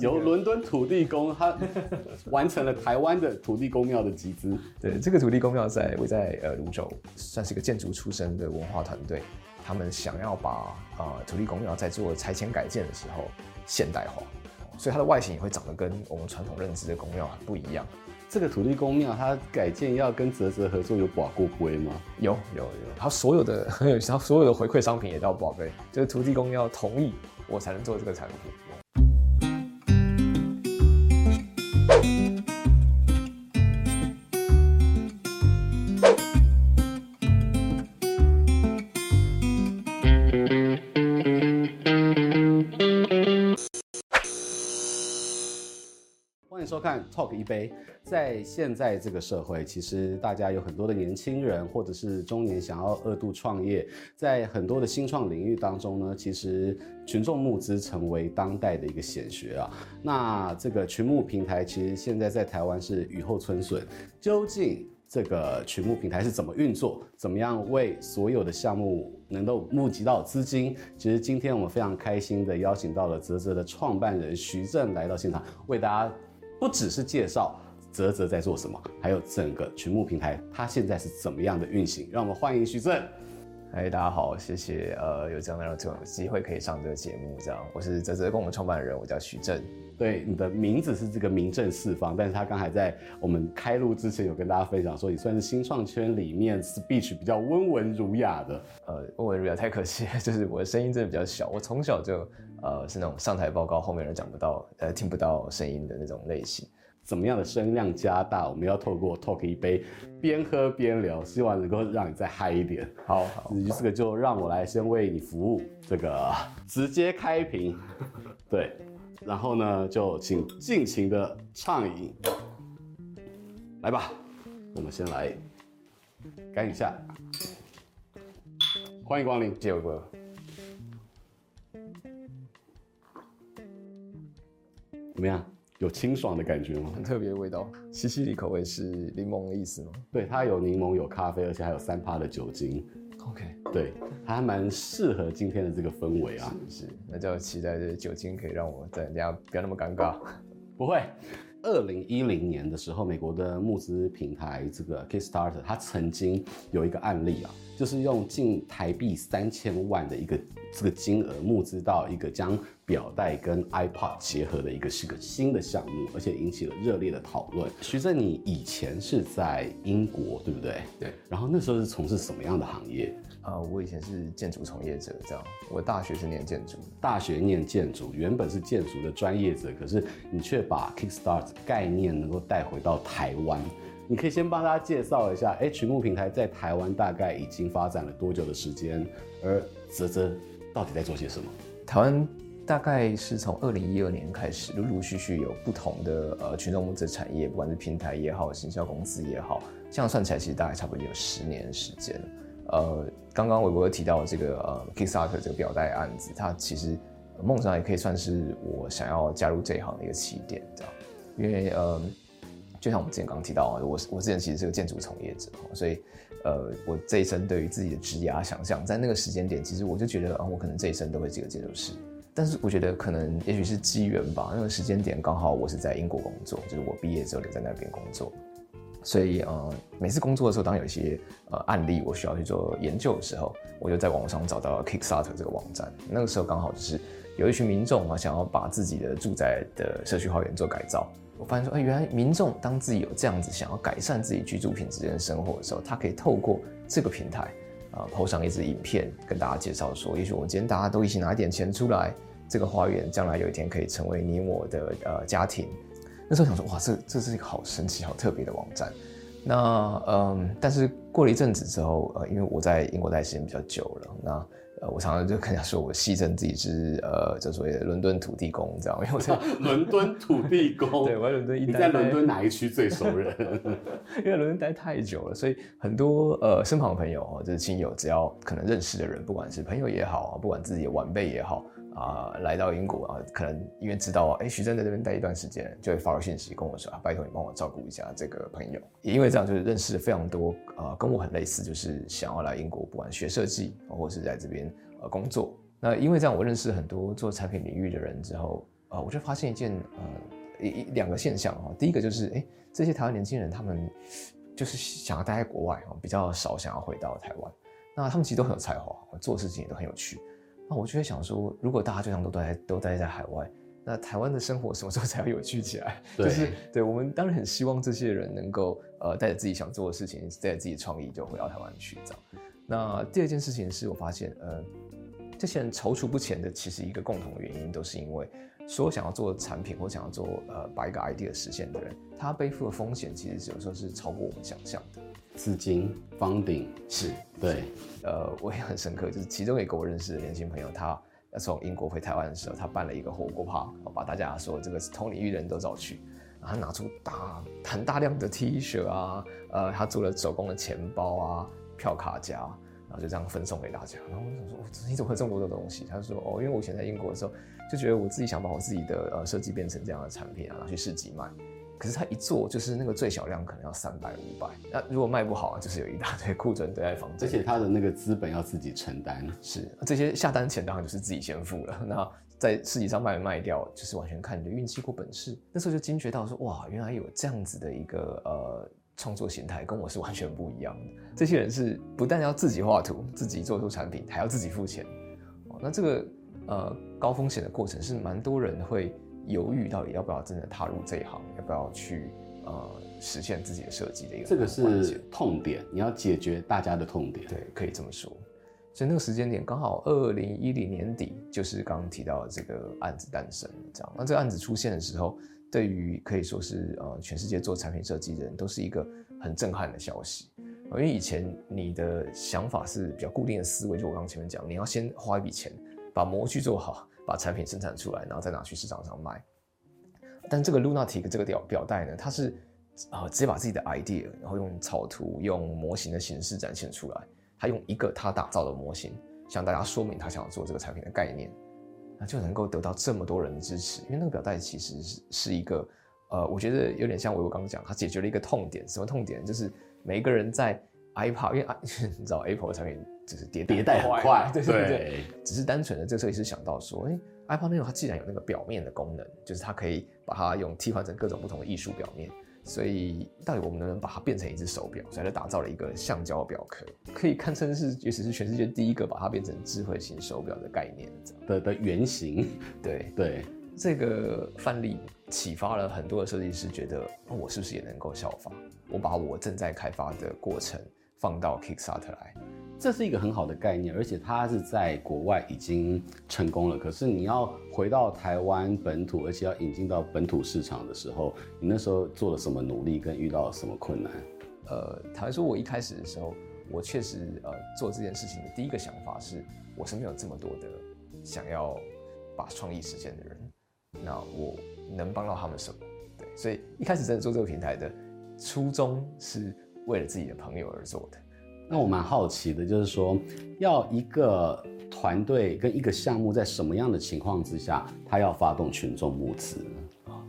由伦敦土地公他 完成了台湾的土地公庙的集资。对，这个土地公庙在位在呃泸州，算是一个建筑出身的文化团队。他们想要把呃土地公庙在做拆迁改建的时候现代化，所以它的外形也会长得跟我们传统认知的公庙很不一样。这个土地公庙它改建要跟泽泽合作，有保过杯吗？有有有，它所有的很有，它所有的回馈商品也都要保杯，就是土地公要同意我才能做这个产品。看 Talk 一杯，在现在这个社会，其实大家有很多的年轻人或者是中年想要二度创业，在很多的新创领域当中呢，其实群众募资成为当代的一个显学啊。那这个群募平台其实现在在台湾是雨后春笋，究竟这个群募平台是怎么运作，怎么样为所有的项目能够募集到资金？其实今天我们非常开心的邀请到了泽泽的创办人徐正来到现场，为大家。不只是介绍泽泽在做什么，还有整个群募平台它现在是怎么样的运行。让我们欢迎徐正。嗨，大家好，谢谢。呃，有这样的这种机会可以上这个节目，这样我是泽泽共同创办人，我叫徐正。对，你的名字是这个名正四方，但是他刚才在我们开录之前有跟大家分享说，你算是新创圈里面 speech 比较温文儒雅的。呃，温文儒雅太可惜，就是我的声音真的比较小，我从小就。呃，是那种上台报告后面人讲不到，呃，听不到声音的那种类型。怎么样的声量加大？我们要透过 talk 一杯，边喝边聊，希望能够让你再嗨一点。好，好，这个就让我来先为你服务，这个直接开瓶，对，然后呢就请尽情的畅饮，来吧，我们先来干一下，欢迎光临，谢谢哥。怎么样？有清爽的感觉吗？很特别的味道，西西里口味是柠檬的意思吗？对，它有柠檬，有咖啡，而且还有三趴的酒精。OK，对，它还蛮适合今天的这个氛围啊。是是，那就期待这酒精可以让我在人家不要那么尴尬。不会。二零一零年的时候，美国的募资平台这个 Kickstarter，它曾经有一个案例啊，就是用近台币三千万的一个这个金额募资到一个将表带跟 iPod 结合的一个是个新的项目，而且引起了热烈的讨论。徐正，你以前是在英国，对不对？对。然后那时候是从事什么样的行业？啊、呃，我以前是建筑从业者，这样。我大学是念建筑，大学念建筑，原本是建筑的专业者，可是你却把 Kickstart 概念能够带回到台湾。你可以先帮大家介绍一下，哎、欸，群募平台在台湾大概已经发展了多久的时间？而泽泽到底在做些什么？台湾大概是从二零一二年开始，陆陆续续有不同的呃群众募资产业，不管是平台也好，行销公司也好，这样算起来其实大概差不多有十年时间了。呃，刚刚韦伯提到这个呃 Kickstarter 这个表带案子，它其实梦想也可以算是我想要加入这一行的一个起点，这样。因为呃，就像我们之前刚提到，我我之前其实是个建筑从业者，所以呃，我这一生对于自己的职业想象，在那个时间点，其实我就觉得啊，我可能这一生都会是个建筑师。但是我觉得可能也许是机缘吧，那个时间点刚好我是在英国工作，就是我毕业之后留在那边工作。所以呃，每次工作的时候，当有一些呃案例我需要去做研究的时候，我就在网上找到 Kickstarter 这个网站。那个时候刚好就是有一群民众啊，想要把自己的住宅的社区花园做改造。我发现说，哎，原来民众当自己有这样子想要改善自己居住品质的生活的时候，他可以透过这个平台啊，PO 上一支影片跟大家介绍说，也许我们今天大家都一起拿一点钱出来，这个花园将来有一天可以成为你我的呃家庭。那时候想说，哇，这这是一个好神奇、好特别的网站。那嗯，但是过了一阵子之后，呃，因为我在英国待时间比较久了，那呃，我常常就跟人家说，我戏称自己是呃，就所谓的伦敦土地公，这样，因为我在 伦敦土地公，对，我在伦敦一待，你在伦敦哪一区最熟人？因为伦敦待太久了，所以很多呃身旁的朋友哦，就是亲友，只要可能认识的人，不管是朋友也好，不管自己的晚辈也好。啊、来到英国啊，可能因为知道哎，徐峥在这边待一段时间，就会发个信息跟我说啊，拜托你帮我照顾一下这个朋友。也因为这样，就是认识了非常多啊、跟我很类似，就是想要来英国，不管学设计或是在这边呃工作。那因为这样，我认识很多做产品领域的人之后，呃，我就发现一件呃一两个现象哈。第一个就是，哎，这些台湾年轻人他们就是想要待在国外啊，比较少想要回到台湾。那他们其实都很有才华，做事情也都很有趣。那我就会想说，如果大家就这样都待都待在海外，那台湾的生活什么时候才会有趣起来？对，就是对我们当然很希望这些人能够呃带着自己想做的事情，带着自己的创意就回到台湾去这样。那第二件事情是我发现，呃，这些人踌躇不前的，其实一个共同的原因都是因为，所有想要做产品或想要做呃把一个 idea 实现的人，他背负的风险其实有时候是超过我们想象的。资金 funding 是对，呃，我也很深刻，就是其中一个我认识的年轻朋友，他从英国回台湾的时候，他办了一个火锅趴，把大家说这个同领域人都找去，然后他拿出大很大量的 T 恤啊，呃，他做了手工的钱包啊。票卡夹，然后就这样分送给大家。然后我想说，你怎么会这么多的东西？他说，哦，因为我以前在英国的时候，就觉得我自己想把我自己的呃设计变成这样的产品啊，拿去市集卖。可是他一做，就是那个最小量可能要三百五百。那如果卖不好，就是有一大堆库存堆在房间。而且他的那个资本要自己承担。是，这些下单钱当然就是自己先付了。那在市集上卖没卖掉，就是完全看你的运气或本事。那时候就惊觉到说，哇，原来有这样子的一个呃。创作形态跟我是完全不一样的。这些人是不但要自己画图、自己做出产品，还要自己付钱。哦，那这个呃高风险的过程是蛮多人会犹豫到底要不要真的踏入这一行，要不要去呃实现自己的设计的一个。这个是痛点，你要解决大家的痛点。对，可以这么说。所以那个时间点刚好二零一零年底，就是刚刚提到的这个案子诞生。这样，那这个案子出现的时候。对于可以说是呃全世界做产品设计的人都是一个很震撼的消息，因为以前你的想法是比较固定的思维，就我刚刚前面讲，你要先花一笔钱把模具做好，把产品生产出来，然后再拿去市场上卖。但这个 Lunatic 这个表表带呢，它是呃直接把自己的 idea，然后用草图、用模型的形式展现出来，他用一个他打造的模型向大家说明他想要做这个产品的概念。那就能够得到这么多人的支持，因为那个表带其实是是一个，呃，我觉得有点像我我刚刚讲，它解决了一个痛点。什么痛点？就是每一个人在 iPad，因为 你知道 Apple 的产品就是迭迭代很快，对对对，只是单纯的这个设计师想到说，哎，iPad 那种它既然有那个表面的功能，就是它可以把它用替换成各种不同的艺术表面。所以，到底我们能不能把它变成一只手表？所以，它打造了一个橡胶表壳，可以堪称是，也许是全世界第一个把它变成智慧型手表的概念的的原型。对对，这个范例启发了很多的设计师，觉得我是不是也能够效仿？我把我正在开发的过程放到 Kickstarter 来。这是一个很好的概念，而且它是在国外已经成功了。可是你要回到台湾本土，而且要引进到本土市场的时候，你那时候做了什么努力，跟遇到了什么困难？呃，坦白说，我一开始的时候，我确实呃做这件事情的第一个想法是，我身边有这么多的想要把创意实现的人，那我能帮到他们什么？对，所以一开始真的做这个平台的初衷是为了自己的朋友而做的。那我蛮好奇的，就是说，要一个团队跟一个项目在什么样的情况之下，他要发动群众募资啊？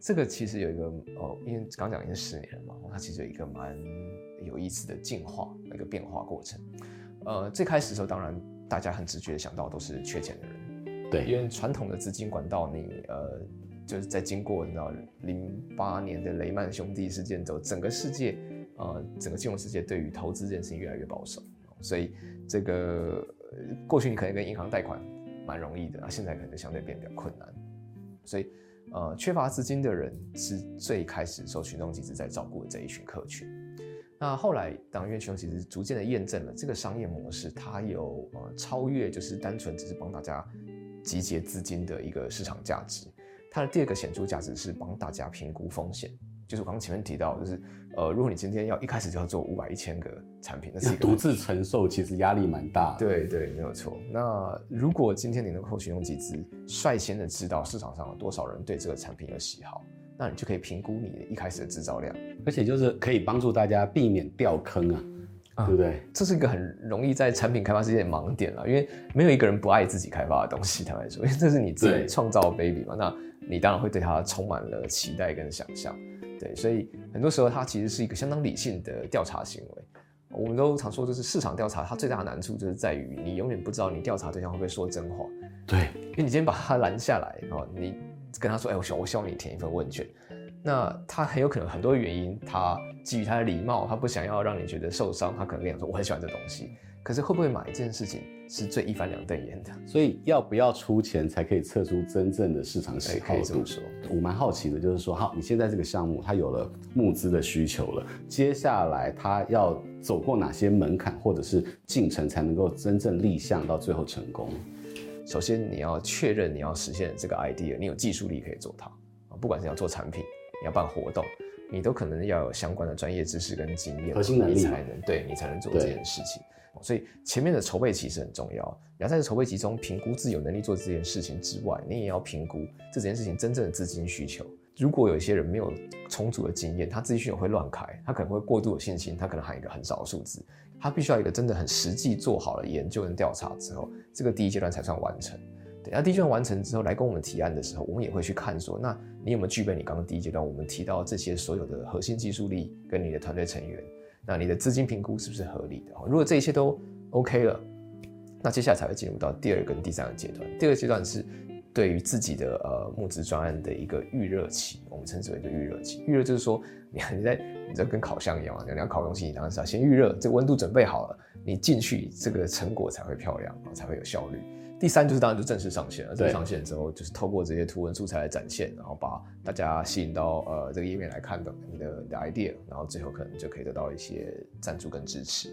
这个其实有一个哦，因为刚讲已经十年了嘛，它其实有一个蛮有意思的进化一个变化过程。呃，最开始的时候，当然大家很直觉想到都是缺钱的人，对，因为传统的资金管道，你呃，就是在经过你知道零八年的雷曼兄弟事件之后，整个世界。呃，整个金融世界对于投资这件事情越来越保守，所以这个过去你可能跟银行贷款蛮容易的，那现在可能相对变得比较困难。所以，呃，缺乏资金的人是最开始受群众集资在照顾的这一群客群。那后来，当因为群众集资逐渐的验证了这个商业模式，它有呃超越就是单纯只是帮大家集结资金的一个市场价值。它的第二个显著价值是帮大家评估风险。就是我刚刚前面提到，就是呃，如果你今天要一开始就要做五百一千个产品，那是一个独自承受，其实压力蛮大的。对对，没有错。那如果今天你能够群用集资，率先的知道市场上有多少人对这个产品有喜好，那你就可以评估你一开始的制造量，而且就是可以帮助大家避免掉坑啊，啊对不对？这是一个很容易在产品开发之间的盲点了，因为没有一个人不爱自己开发的东西，坦白说，因为这是你自己创造的 baby 嘛，那你当然会对它充满了期待跟想象。对，所以很多时候它其实是一个相当理性的调查行为。我们都常说，就是市场调查，它最大的难处就是在于你永远不知道你调查对象会不会说真话。对，因为你今天把他拦下来，哦，你跟他说，哎，我希望我希望你填一份问卷。那他很有可能很多原因，他基于他的礼貌，他不想要让你觉得受伤，他可能跟你说我很喜欢这东西。可是会不会买这件事情是最一翻两瞪眼的？所以要不要出钱才可以测出真正的市场喜好度？可以这么说。我蛮好奇的，就是说，好，你现在这个项目它有了募资的需求了，接下来它要走过哪些门槛或者是进程才能够真正立项到最后成功？首先你要确认你要实现这个 idea，你有技术力可以做它啊，不管是要做产品。你要办活动，你都可能要有相关的专业知识跟经验，核心能力你才能对你才能做这件事情。所以前面的筹备期是很重要。你要在这筹备期中评估自己有能力做这件事情之外，你也要评估这件事情真正的资金需求。如果有一些人没有充足的经验，他资金需求会乱开，他可能会过度有信心，他可能喊一个很少的数字。他必须要一个真的很实际做好了研究跟调查之后，这个第一阶段才算完成。那第一阶段完成之后，来跟我们提案的时候，我们也会去看说，那你有没有具备你刚刚第一阶段我们提到这些所有的核心技术力跟你的团队成员？那你的资金评估是不是合理的？如果这一切都 OK 了，那接下来才会进入到第二跟第三个阶段。第二阶段是对于自己的呃募资专案的一个预热期，我们称之为一个预热期。预热就是说，你看你在你在跟烤箱一样，你要烤东西，你当然是要先预热，这温度准备好了，你进去这个成果才会漂亮，才会有效率。第三就是当然就正式上线了，正式上线之后就是透过这些图文素材来展现，然后把大家吸引到呃这个页面来看的你的你的 idea，然后最后可能就可以得到一些赞助跟支持。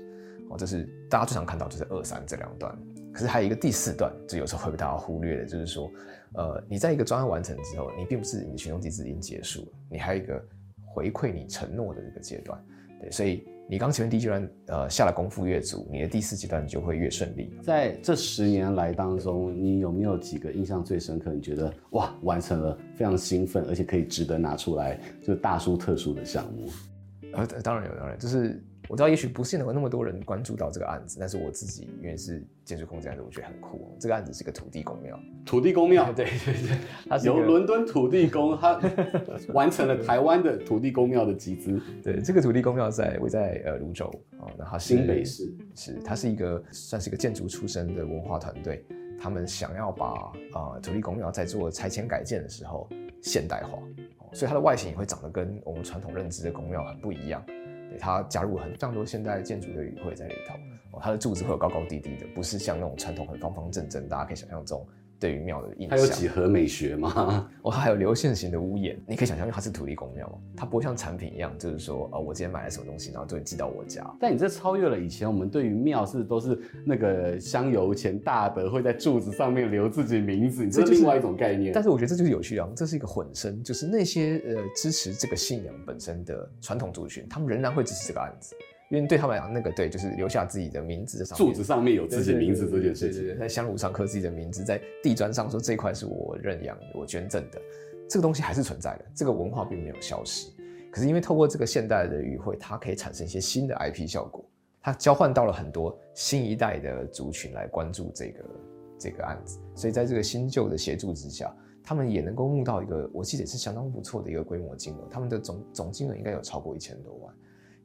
哦，这是大家最常看到就是二三这两段，可是还有一个第四段，就有时候会被大家忽略的，就是说呃你在一个专案完成之后，你并不是你的群众集资已经结束了，你还有一个回馈你承诺的这个阶段，对，所以。你刚前面第一阶段，呃，下了功夫越足，你的第四阶段就会越顺利。在这十年来当中，你有没有几个印象最深刻？你觉得哇，完成了非常兴奋，而且可以值得拿出来就大书特书的项目？呃，当然有，当然就是。我知道也许不是能有那么多人关注到这个案子，但是我自己因为是建筑空间案子，我觉得很酷。这个案子是个土地公庙，土地公庙，对对对，它是由伦敦土地公，他完成了台湾的土地公庙的集资。对，这个土地公庙在位在呃泸州哦，那它新北市是它是一个算是一个建筑出身的文化团队，他们想要把啊、呃、土地公庙在做拆迁改建的时候现代化，所以它的外形也会长得跟我们传统认知的公庙很不一样。它加入了很非常多现代建筑的语汇在里头，哦，它的柱子会有高高低低的，不是像那种传统很方方正正，大家可以想象这种对于庙的印象。它有几何美学吗？哦，它还有流线型的屋檐，你可以想象，因为它是土地公庙，它不会像产品一样，就是说，呃，我今天买了什么东西，然后就会寄到我家。但你这超越了以前我们对于庙是都是那个香油钱大德会在柱子上面留自己名字，这是另外一种概念。但是我觉得这就是有趣啊，这是一个混声，就是那些呃支持这个信仰本身的传统族群，他们仍然会支持这个案子。因为对他们来讲，那个对，就是留下自己的名字上面，柱子上面有自己的名字这件事情，在香炉上刻自己的名字，在地砖上说这块是我认养、我捐赠的，这个东西还是存在的，这个文化并没有消失。可是因为透过这个现代的语汇，它可以产生一些新的 IP 效果，它交换到了很多新一代的族群来关注这个这个案子，所以在这个新旧的协助之下，他们也能够募到一个，我记得也是相当不错的一个规模金额，他们的总总金额应该有超过一千多万。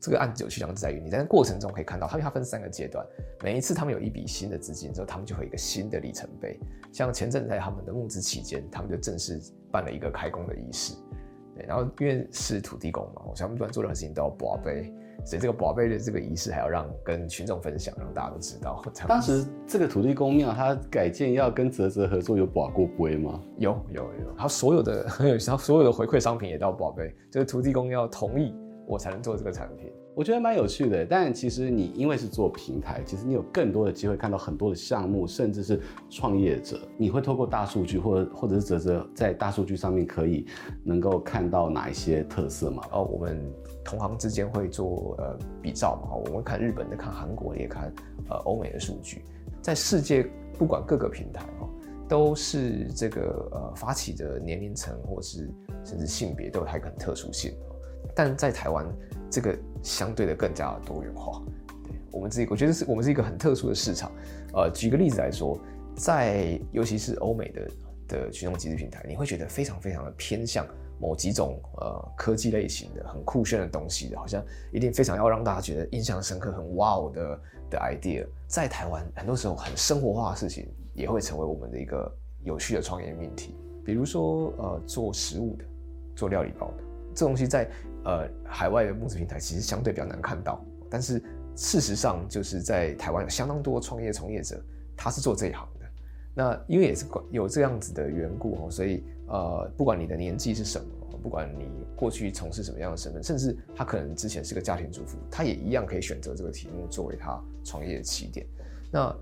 这个案子有趣，就在于你在过程中可以看到，它它分三个阶段，每一次他们有一笔新的资金之后，他们就会有一个新的里程碑。像前阵子在他们的募资期间，他们就正式办了一个开工的仪式。对，然后因为是土地公嘛，我想他们不管做任何事情都要博杯，所以这个博杯的这个仪式还要让跟群众分享，让大家都知道。当时这个土地公庙它改建要跟泽泽合作，有博过杯吗？有有有，他所有的 他所有的回馈商品也都要博杯，就是土地公要同意。我才能做这个产品，我觉得蛮有趣的。但其实你因为是做平台，其实你有更多的机会看到很多的项目，甚至是创业者。你会透过大数据，或者或者是啧啧在大数据上面可以能够看到哪一些特色吗？哦，我们同行之间会做呃比照嘛，我们看日本的，看韩国的，也看呃欧美的数据。在世界不管各个平台哦，都是这个呃发起的年龄层或是甚至性别都有它一个特殊性。但在台湾，这个相对的更加的多元化。对，我们自己，我觉得是我们是一个很特殊的市场。呃，举个例子来说，在尤其是欧美的的群众集资平台，你会觉得非常非常的偏向某几种呃科技类型的很酷炫的东西的，好像一定非常要让大家觉得印象深刻、很哇哦的的 idea。在台湾，很多时候很生活化的事情也会成为我们的一个有趣的创业命题。比如说呃做食物的，做料理包的，这东西在呃海外的募资平台其实相对比较难看到，但是事实上就是在台湾有相当多创业从业者，他是做这一行的。那因为也是有这样子的缘故哦，所以呃不管你的年纪是什么。不管你过去从事什么样的身份，甚至他可能之前是个家庭主妇，他也一样可以选择这个题目作为他创业的起点。那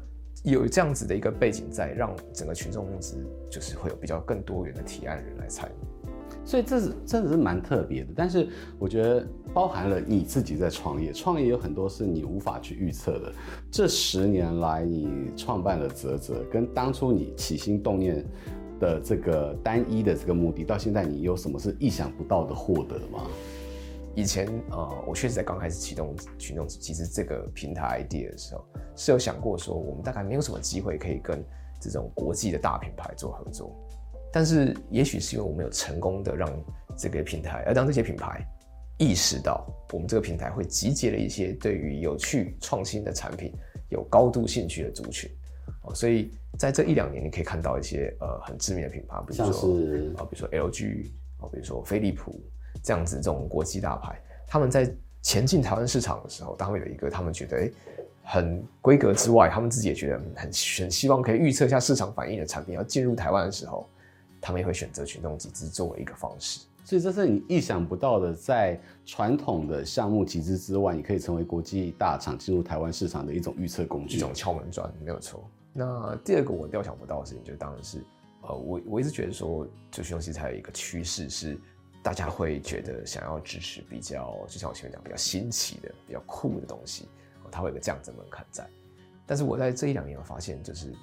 有这样子的一个背景在，让整个群众募资就是会有比较更多元的提案人来参与。所以这是真的是蛮特别的。但是我觉得包含了你自己在创业，创业有很多是你无法去预测的。这十年来，你创办了泽泽，跟当初你起心动念。的这个单一的这个目的，到现在你有什么是意想不到的获得吗？以前呃，我确实在刚开始启动群众其实这个平台 idea 的时候，是有想过说，我们大概没有什么机会可以跟这种国际的大品牌做合作。但是，也许是因为我们有成功的让这个平台，而让这些品牌意识到，我们这个平台会集结了一些对于有趣创新的产品有高度兴趣的族群。哦所以在这一两年，你可以看到一些呃很知名的品牌，比如说啊，比如说 LG 啊，比如说飞利浦这样子这种国际大牌，他们在前进台湾市场的时候，他们有一个他们觉得诶很规格之外，他们自己也觉得很很希望可以预测一下市场反应的产品要进入台湾的时候，他们也会选择群众集资作为一个方式。所以这是你意想不到的，在传统的项目集资之外，你可以成为国际大厂进入台湾市场的一种预测工具，一种敲门砖，没有错。那第二个我料想不到的事情，就当然是，呃，我我一直觉得说，就是东西才有一个趋势是，大家会觉得想要支持比较，就像我前面讲，比较新奇的、比较酷的东西，它会有个这样子的门槛在。但是我在这一两年，我发现就是，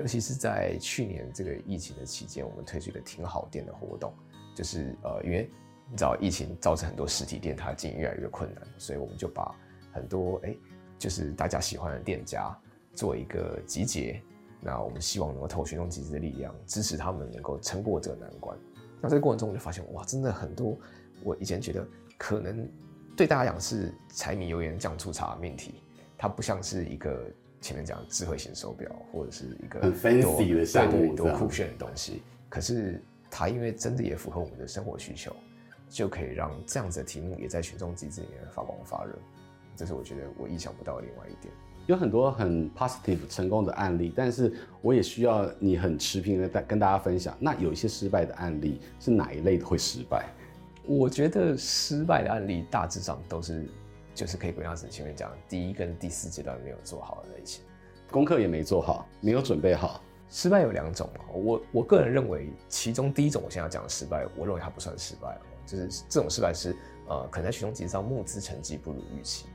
尤其是在去年这个疫情的期间，我们推出一个挺好店的活动，就是呃，因为你知道疫情造成很多实体店它经营越来越困难，所以我们就把很多哎、就是大家喜欢的店家。做一个集结，那我们希望能够透过群众集资的力量，支持他们能够撑过这个难关。那这个过程中，我就发现，哇，真的很多我以前觉得可能对大家讲是柴米油盐酱醋茶命题，它不像是一个前面讲智慧型手表或者是一个很 fancy 的项目，多酷炫的东西。可是它因为真的也符合我们的生活需求，就可以让这样子的题目也在群众机制里面发光发热。这是我觉得我意想不到的另外一点。有很多很 positive 成功的案例，但是我也需要你很持平的跟大家分享。那有一些失败的案例是哪一类的会失败？我觉得失败的案例大致上都是，就是可以归纳成前面讲第一跟第四阶段没有做好的类型，功课也没做好，没有准备好。失败有两种，我我个人认为，其中第一种我现在要讲的失败，我认为它不算失败，就是这种失败是呃，可能在群众集资上募资成绩不如预期。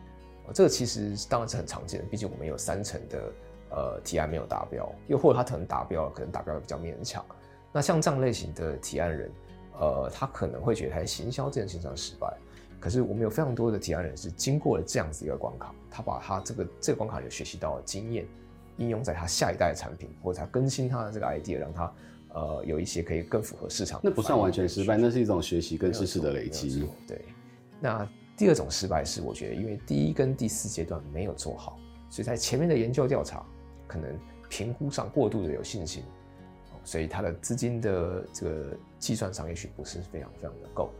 这个其实当然是很常见的，毕竟我们有三成的呃提案没有达标，又或者他可能达标了，可能达标的比较勉强。那像这样类型的提案人，呃，他可能会觉得他在行销这件事情上失败。可是我们有非常多的提案人是经过了这样子一个关卡，他把他这个这个关卡里学习到的经验，应用在他下一代的产品，或者他更新他的这个 idea，让他呃有一些可以更符合市场。那不算完全失败，那是一种学习跟知识的累积。对，那。第二种失败是，我觉得因为第一跟第四阶段没有做好，所以在前面的研究调查可能评估上过度的有信心，所以他的资金的这个计算上也许不是非常非常的够，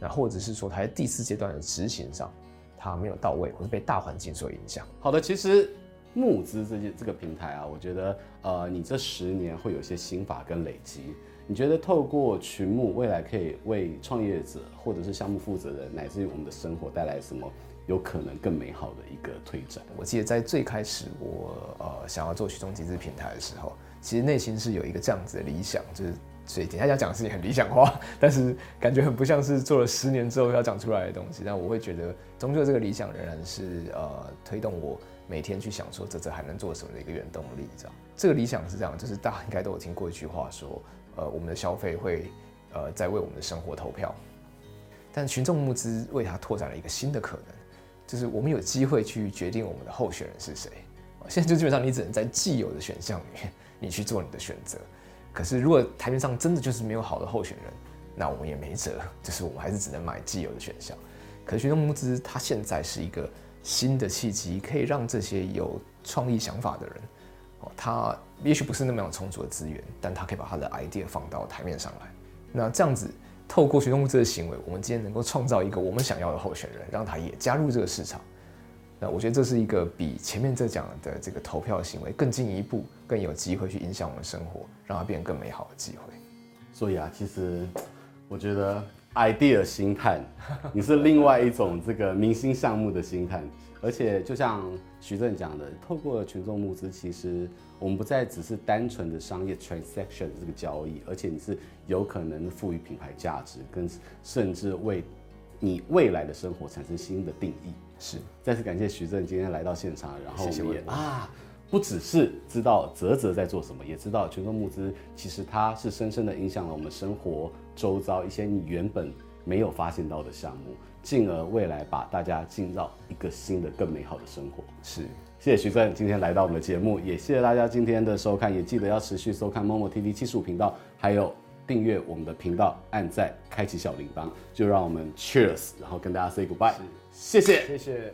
那或者是说他在第四阶段的执行上他没有到位，或是被大环境所影响。好的，其实募资这些这个平台啊，我觉得呃，你这十年会有些心法跟累积。你觉得透过群募，未来可以为创业者或者是项目负责人，乃至于我们的生活带来什么有可能更美好的一个推展？我记得在最开始我呃想要做群众集资平台的时候，其实内心是有一个这样子的理想，就是所以等下要讲的事情很理想化，但是感觉很不像是做了十年之后要讲出来的东西。但我会觉得，终究这个理想仍然是呃推动我每天去想说这这还能做什么的一个原动力。这样，这个理想是这样，就是大家应该都有听过一句话说。呃，我们的消费会，呃，在为我们的生活投票，但群众募资为它拓展了一个新的可能，就是我们有机会去决定我们的候选人是谁。现在就基本上你只能在既有的选项里面，你去做你的选择。可是如果台面上真的就是没有好的候选人，那我们也没辙，就是我们还是只能买既有的选项。可是学生募资它现在是一个新的契机，可以让这些有创意想法的人，哦，他也许不是那么有充足的资源，但他可以把他的 idea 放到台面上来。那这样子，透过学生募资的行为，我们今天能够创造一个我们想要的候选人，让他也加入这个市场。那我觉得这是一个比前面这讲的这个投票行为更进一步，更有机会去影响我们生活，让它变得更美好的机会。所以啊，其实我觉得 idea 心态，你是另外一种这个明星项目的心态。而且就像徐正讲的，透过群众募资，其实我们不再只是单纯的商业 transaction 这个交易，而且你是有可能赋予品牌价值，跟甚至为你未来的生活产生新的定义。是，再次感谢徐正今天来到现场，然后我们也啊，不只是知道泽泽在做什么，也知道群众募资其实它是深深的影响了我们生活周遭一些你原本没有发现到的项目。进而未来把大家进到一个新的、更美好的生活。是，谢谢徐正今天来到我们的节目，也谢谢大家今天的收看，也记得要持续收看 Momo TV 七十五频道，还有订阅我们的频道，按赞，开启小铃铛，就让我们 Cheers，然后跟大家 say goodbye，谢谢，谢谢。